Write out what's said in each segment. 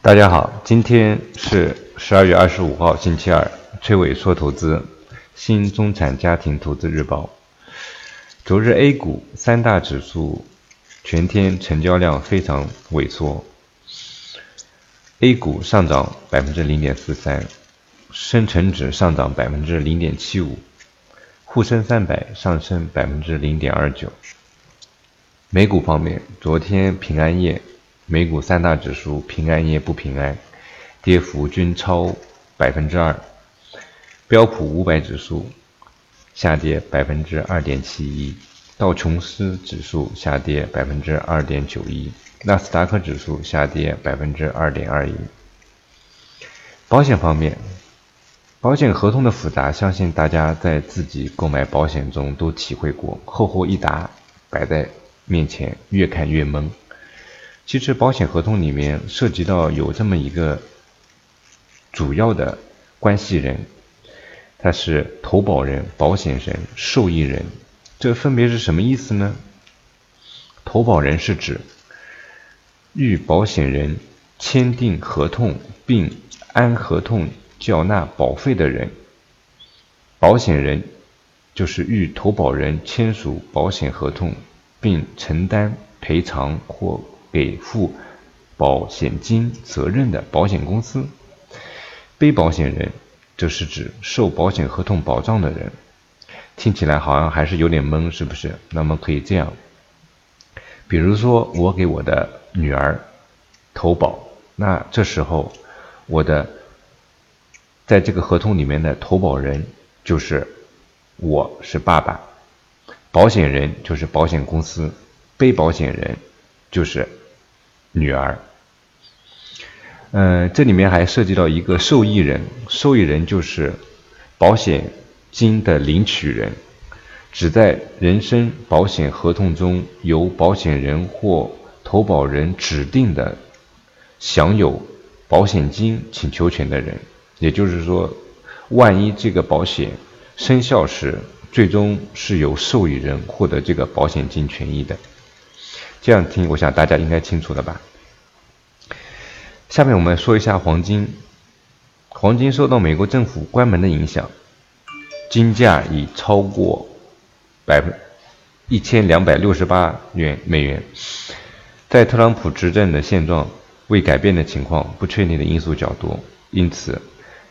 大家好，今天是十二月二十五号，星期二。崔伟说投资，新中产家庭投资日报。昨日 A 股三大指数全天成交量非常萎缩，A 股上涨百分之零点四三，深成指上涨百分之零点七五，沪深三百上升百分之零点二九。美股方面，昨天平安夜。美股三大指数平安夜不平安，跌幅均超百分之二。标普五百指数下跌百分之二点七一，道琼斯指数下跌百分之二点九一，纳斯达克指数下跌百分之二点二一。保险方面，保险合同的复杂，相信大家在自己购买保险中都体会过，厚厚一沓摆在面前，越看越懵。其实保险合同里面涉及到有这么一个主要的关系人，他是投保人、保险人、受益人，这分别是什么意思呢？投保人是指与保险人签订合同并按合同缴纳保费的人，保险人就是与投保人签署保险合同并承担赔偿或。给付保险金责任的保险公司，被保险人就是指受保险合同保障的人。听起来好像还是有点懵，是不是？那么可以这样，比如说我给我的女儿投保，那这时候我的在这个合同里面的投保人就是我是爸爸，保险人就是保险公司，被保险人就是。女儿，嗯，这里面还涉及到一个受益人，受益人就是保险金的领取人，只在人身保险合同中由保险人或投保人指定的享有保险金请求权的人。也就是说，万一这个保险生效时，最终是由受益人获得这个保险金权益的。这样听，我想大家应该清楚了吧？下面我们说一下黄金。黄金受到美国政府关门的影响，金价已超过百分一千两百六十八元美元。在特朗普执政的现状未改变的情况，不确定的因素较多，因此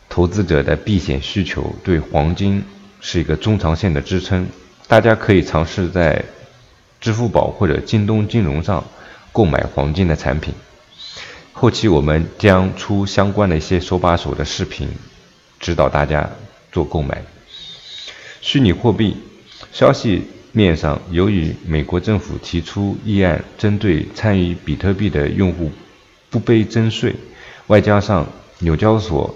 投资者的避险需求对黄金是一个中长线的支撑。大家可以尝试在支付宝或者京东金融上购买黄金的产品。后期我们将出相关的一些手把手的视频，指导大家做购买。虚拟货币消息面上，由于美国政府提出议案，针对参与比特币的用户不被征税，外加上纽交所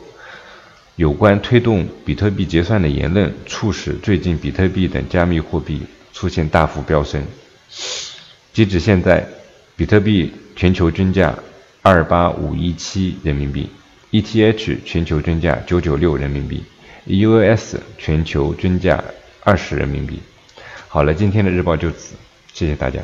有关推动比特币结算的言论，促使最近比特币等加密货币出现大幅飙升。截止现在，比特币全球均价。二八五一七人民币，ETH 全球均价九九六人民币，EUS 全球均价二十人民币。好了，今天的日报就此，谢谢大家。